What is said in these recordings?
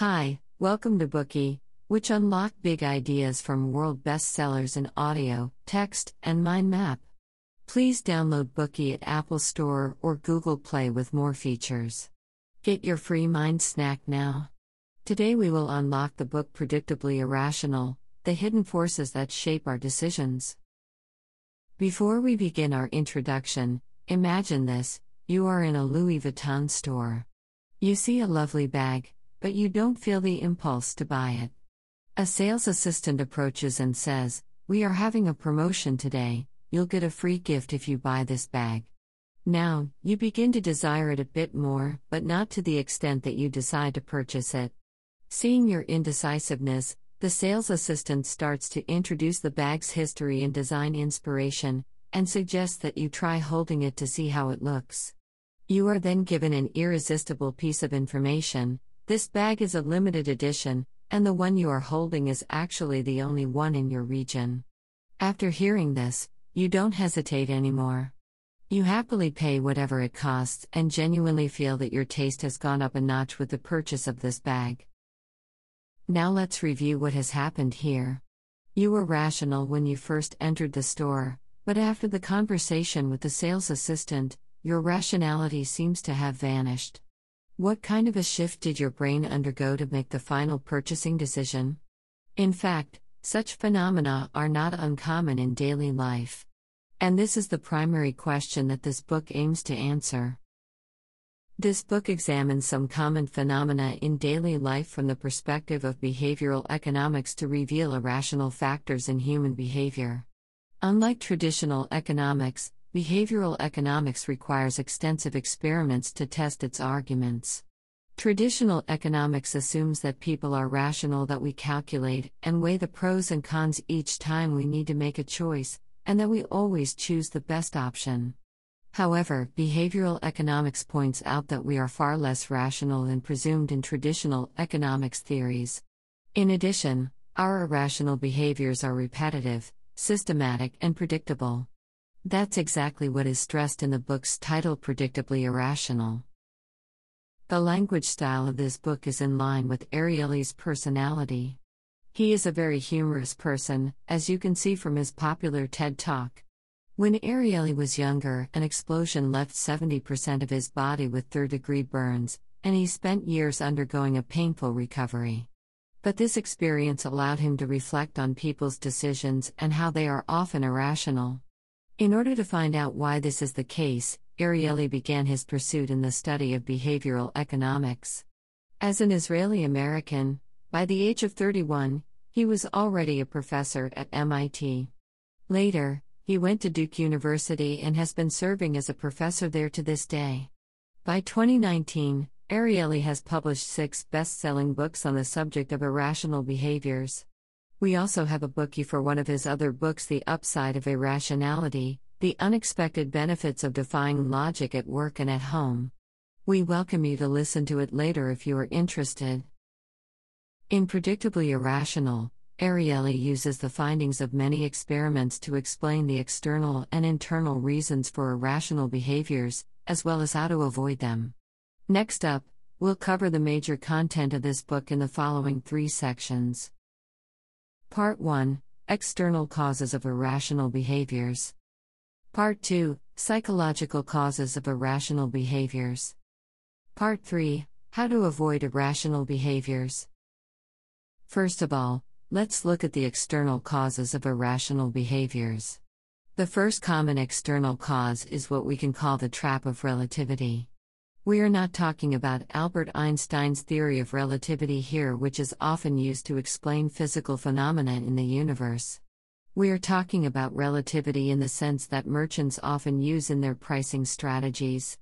Hi, welcome to Bookey, which unlock big ideas from world bestsellers in audio, text, and mind map. Please download Bookey at Apple Store or Google Play with more features. Get your free mind snack now. Today we will unlock the book Predictably Irrational The Hidden Forces That Shape Our Decisions. Before we begin our introduction, imagine this you are in a Louis Vuitton store. You see a lovely bag, but you don't feel the impulse to buy it. A sales assistant approaches and says, We are having a promotion today, you'll get a free gift if you buy this bag. Now, you begin to desire it a bit more, but not to the extent that you decide to purchase it. Seeing your indecisiveness, the sales assistant starts to introduce the bag's history and design inspiration, and suggests that you try holding it to see how it looks. You are then given an irresistible piece of information this bag is a limited edition, and the one you are holding is actually the only one in your region. After hearing this, you don't hesitate anymore. You happily pay whatever it costs and genuinely feel that your taste has gone up a notch with the purchase of this bag. Now let's review what has happened here. You were rational when you first entered the store, but after the conversation with the sales assistant, your rationality seems to have vanished. What kind of a shift did your brain undergo to make the final purchasing decision? In fact, such phenomena are not uncommon in daily life. And this is the primary question that this book aims to answer. This book examines some common phenomena in daily life from the perspective of behavioral economics to reveal irrational factors in human behavior. Unlike traditional economics, Behavioral economics requires extensive experiments to test its arguments. Traditional economics assumes that people are rational, that we calculate and weigh the pros and cons each time we need to make a choice, and that we always choose the best option. However, behavioral economics points out that we are far less rational than presumed in traditional economics theories. In addition, our irrational behaviors are repetitive, systematic, and predictable. That's exactly what is stressed in the book's title Predictably Irrational. The language style of this book is in line with Ariely's personality. He is a very humorous person, as you can see from his popular TED Talk. When Ariely was younger, an explosion left 70% of his body with third degree burns, and he spent years undergoing a painful recovery. But this experience allowed him to reflect on people's decisions and how they are often irrational. In order to find out why this is the case, Ariely began his pursuit in the study of behavioral economics. As an Israeli American, by the age of 31, he was already a professor at MIT. Later, he went to Duke University and has been serving as a professor there to this day. By 2019, Ariely has published six best selling books on the subject of irrational behaviors. We also have a Bookey for one of his other books, The Upside of Irrationality The Unexpected Benefits of Defying Logic at Work and at Home. We welcome you to listen to it later if you are interested. In Predictably Irrational, Ariely uses the findings of many experiments to explain the external and internal reasons for irrational behaviors, as well as how to avoid them. Next up, we'll cover the major content of this book in the following three sections. Part 1 External Causes of Irrational Behaviors. Part 2 Psychological Causes of Irrational Behaviors. Part 3 How to Avoid Irrational Behaviors. First of all, let's look at the external causes of irrational behaviors. The first common external cause is what we can call the trap of relativity. We are not talking about Albert Einstein's theory of relativity here, which is often used to explain physical phenomena in the universe. We are talking about relativity in the sense that merchants often use in their pricing strategies.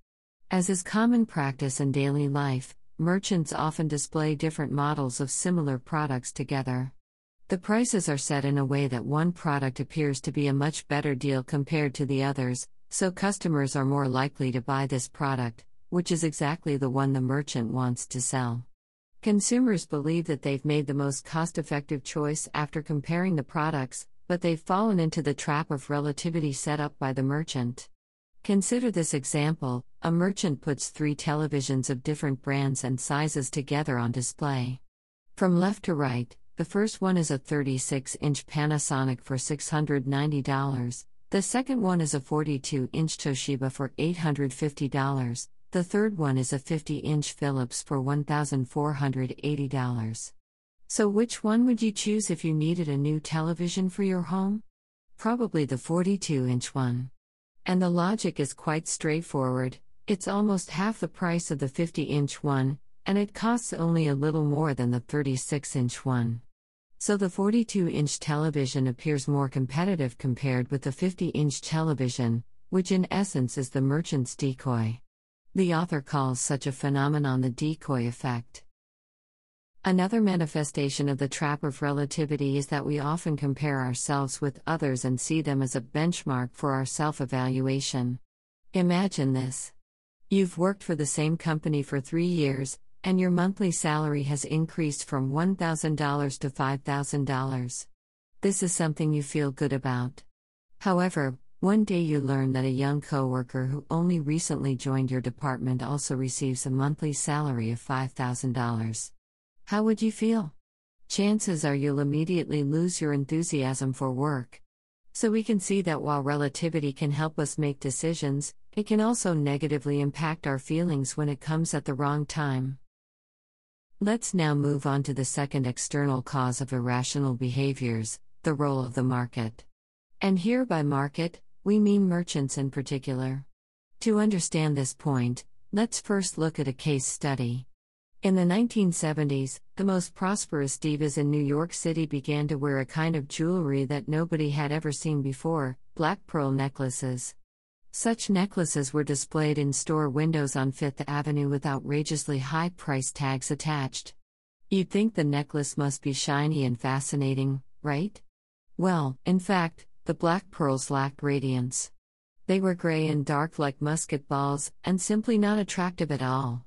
As is common practice in daily life, merchants often display different models of similar products together. The prices are set in a way that one product appears to be a much better deal compared to the others, so customers are more likely to buy this product which is exactly the one the merchant wants to sell. Consumers believe that they've made the most cost effective choice after comparing the products, but they've fallen into the trap of relativity set up by the merchant. Consider this example a merchant puts three televisions of different brands and sizes together on display. From left to right, the first one is a 36 inch Panasonic for $690. The second one is a 42 inch Toshiba for $850. The third one is a 50 inch Philips for $1,480. So, which one would you choose if you needed a new television for your home? Probably the 42 inch one. And the logic is quite straightforward it's almost half the price of the 50 inch one, and it costs only a little more than the 36 inch one. So the 42 inch television appears more competitive compared with the 50 inch television, which in essence is the merchant's decoy. The author calls such a phenomenon the decoy effect. Another manifestation of the trap of relativity is that we often compare ourselves with others and see them as a benchmark for our self evaluation. Imagine this. You've worked for the same company for three years, and your monthly salary has increased from $1,000 to $5,000. This is something you feel good about. However, one day you learn that a young coworker who only recently joined your department also receives a monthly salary of $5,000. How would you feel? Chances are you'll immediately lose your enthusiasm for work. So we can see that while relativity can help us make decisions, it can also negatively impact our feelings when it comes at the wrong time. Let's now move on to the second external cause of irrational behaviors the role of the market. And here by market, we mean merchants in particular. To understand this point, let's first look at a case study. In the 1970s, the most prosperous divas in New York City began to wear a kind of jewelry that nobody had ever seen before black pearl necklaces. Such necklaces were displayed in store windows on Fifth Avenue with outrageously high price tags attached. You'd think the necklace must be shiny and fascinating, right? Well, in fact, the black pearls lacked radiance. They were gray and dark like musket balls, and simply not attractive at all.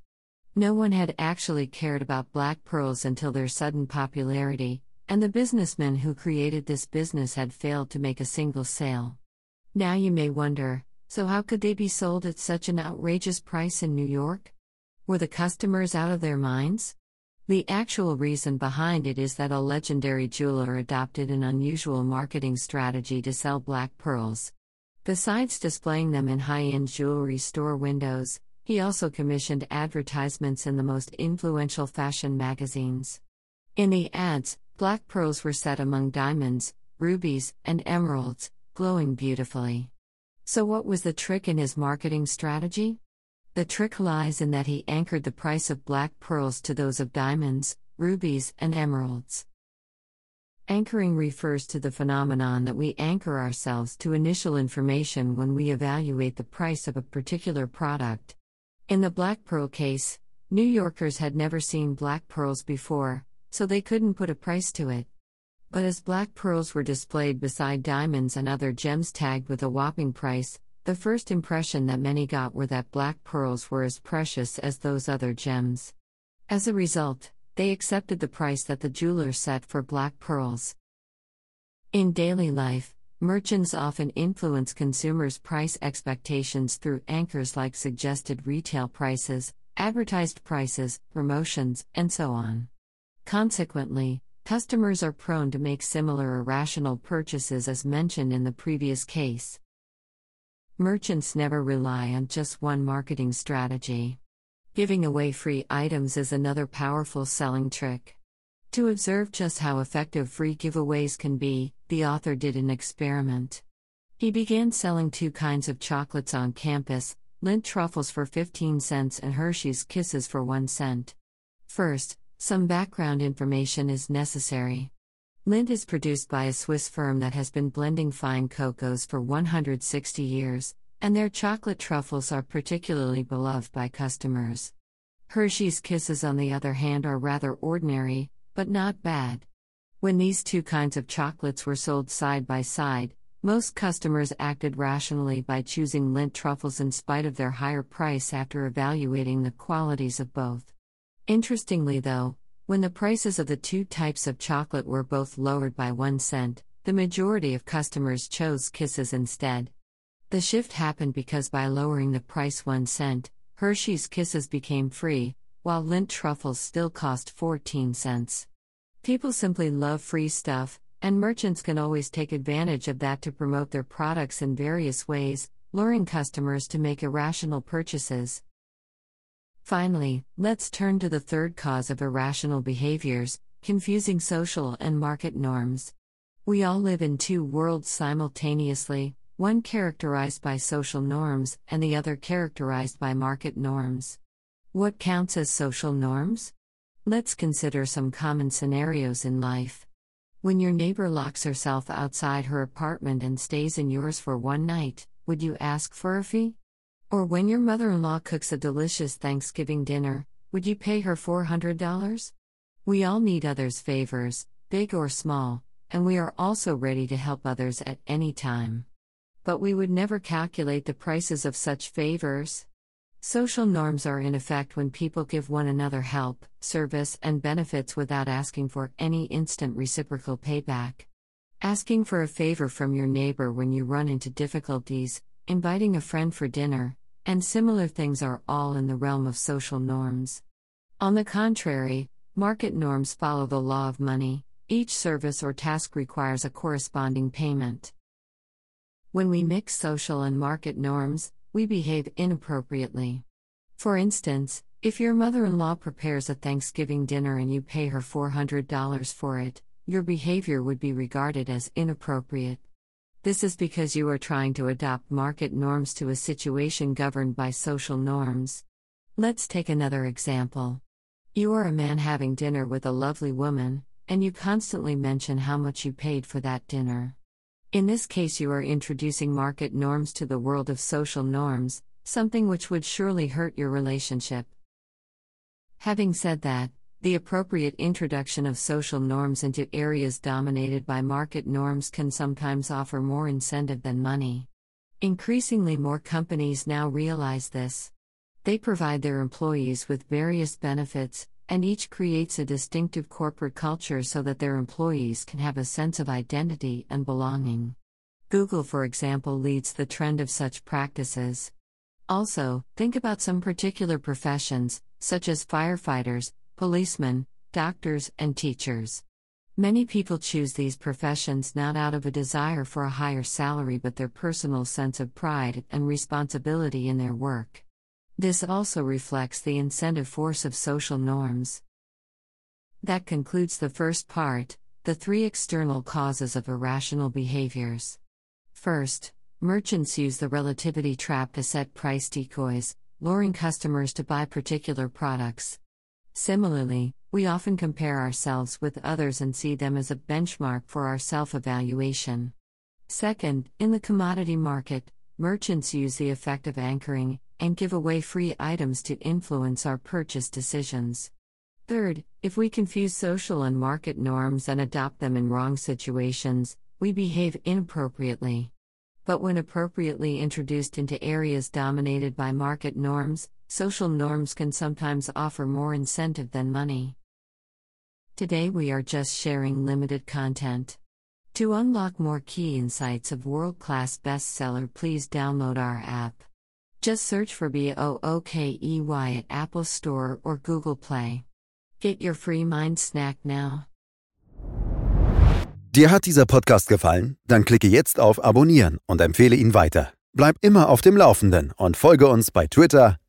No one had actually cared about black pearls until their sudden popularity, and the businessmen who created this business had failed to make a single sale. Now you may wonder so, how could they be sold at such an outrageous price in New York? Were the customers out of their minds? The actual reason behind it is that a legendary jeweler adopted an unusual marketing strategy to sell black pearls. Besides displaying them in high end jewelry store windows, he also commissioned advertisements in the most influential fashion magazines. In the ads, black pearls were set among diamonds, rubies, and emeralds, glowing beautifully. So, what was the trick in his marketing strategy? The trick lies in that he anchored the price of black pearls to those of diamonds, rubies, and emeralds. Anchoring refers to the phenomenon that we anchor ourselves to initial information when we evaluate the price of a particular product. In the black pearl case, New Yorkers had never seen black pearls before, so they couldn't put a price to it. But as black pearls were displayed beside diamonds and other gems tagged with a whopping price, the first impression that many got were that black pearls were as precious as those other gems. As a result, they accepted the price that the jeweler set for black pearls. In daily life, merchants often influence consumers' price expectations through anchors like suggested retail prices, advertised prices, promotions, and so on. Consequently, Customers are prone to make similar irrational purchases as mentioned in the previous case. Merchants never rely on just one marketing strategy. Giving away free items is another powerful selling trick. To observe just how effective free giveaways can be, the author did an experiment. He began selling two kinds of chocolates on campus Lindt truffles for 15 cents and Hershey's Kisses for 1 cent. First, some background information is necessary. Lindt is produced by a Swiss firm that has been blending fine cocos for 160 years, and their chocolate truffles are particularly beloved by customers. Hershey's Kisses, on the other hand, are rather ordinary, but not bad. When these two kinds of chocolates were sold side by side, most customers acted rationally by choosing Lindt truffles in spite of their higher price after evaluating the qualities of both. Interestingly, though, when the prices of the two types of chocolate were both lowered by one cent, the majority of customers chose Kisses instead. The shift happened because by lowering the price one cent, Hershey's Kisses became free, while Lindt truffles still cost 14 cents. People simply love free stuff, and merchants can always take advantage of that to promote their products in various ways, luring customers to make irrational purchases. Finally, let's turn to the third cause of irrational behaviors confusing social and market norms. We all live in two worlds simultaneously, one characterized by social norms and the other characterized by market norms. What counts as social norms? Let's consider some common scenarios in life. When your neighbor locks herself outside her apartment and stays in yours for one night, would you ask for a fee? Or when your mother in law cooks a delicious Thanksgiving dinner, would you pay her $400? We all need others' favors, big or small, and we are also ready to help others at any time. But we would never calculate the prices of such favors. Social norms are in effect when people give one another help, service, and benefits without asking for any instant reciprocal payback. Asking for a favor from your neighbor when you run into difficulties, inviting a friend for dinner, and similar things are all in the realm of social norms. On the contrary, market norms follow the law of money, each service or task requires a corresponding payment. When we mix social and market norms, we behave inappropriately. For instance, if your mother in law prepares a Thanksgiving dinner and you pay her $400 for it, your behavior would be regarded as inappropriate. This is because you are trying to adopt market norms to a situation governed by social norms. Let's take another example. You are a man having dinner with a lovely woman, and you constantly mention how much you paid for that dinner. In this case, you are introducing market norms to the world of social norms, something which would surely hurt your relationship. Having said that, the appropriate introduction of social norms into areas dominated by market norms can sometimes offer more incentive than money. Increasingly, more companies now realize this. They provide their employees with various benefits, and each creates a distinctive corporate culture so that their employees can have a sense of identity and belonging. Google, for example, leads the trend of such practices. Also, think about some particular professions, such as firefighters, policemen, doctors, and teachers. Many people choose these professions not out of a desire for a higher salary but their personal sense of pride and responsibility in their work. This also reflects the incentive force of social norms. That concludes the first part the three external causes of irrational behaviors. First, merchants use the relativity trap to set price decoys, luring customers to buy particular products. Similarly, we often compare ourselves with others and see them as a benchmark for our self evaluation. Second, in the commodity market, merchants use the effect of anchoring and give away free items to influence our purchase decisions. Third, if we confuse social and market norms and adopt them in wrong situations, we behave inappropriately. But when appropriately introduced into areas dominated by market norms, social norms can sometimes offer more incentive than money. Today we are just sharing limited content. To unlock more key insights of world class bestseller, please download our app. Just search for B O O K E Y at Apple Store or Google Play. Get your free mind snack now. Dir hat dieser Podcast gefallen? Dann klicke jetzt auf Abonnieren und empfehle ihn weiter. Bleib immer auf dem Laufenden und folge uns bei Twitter,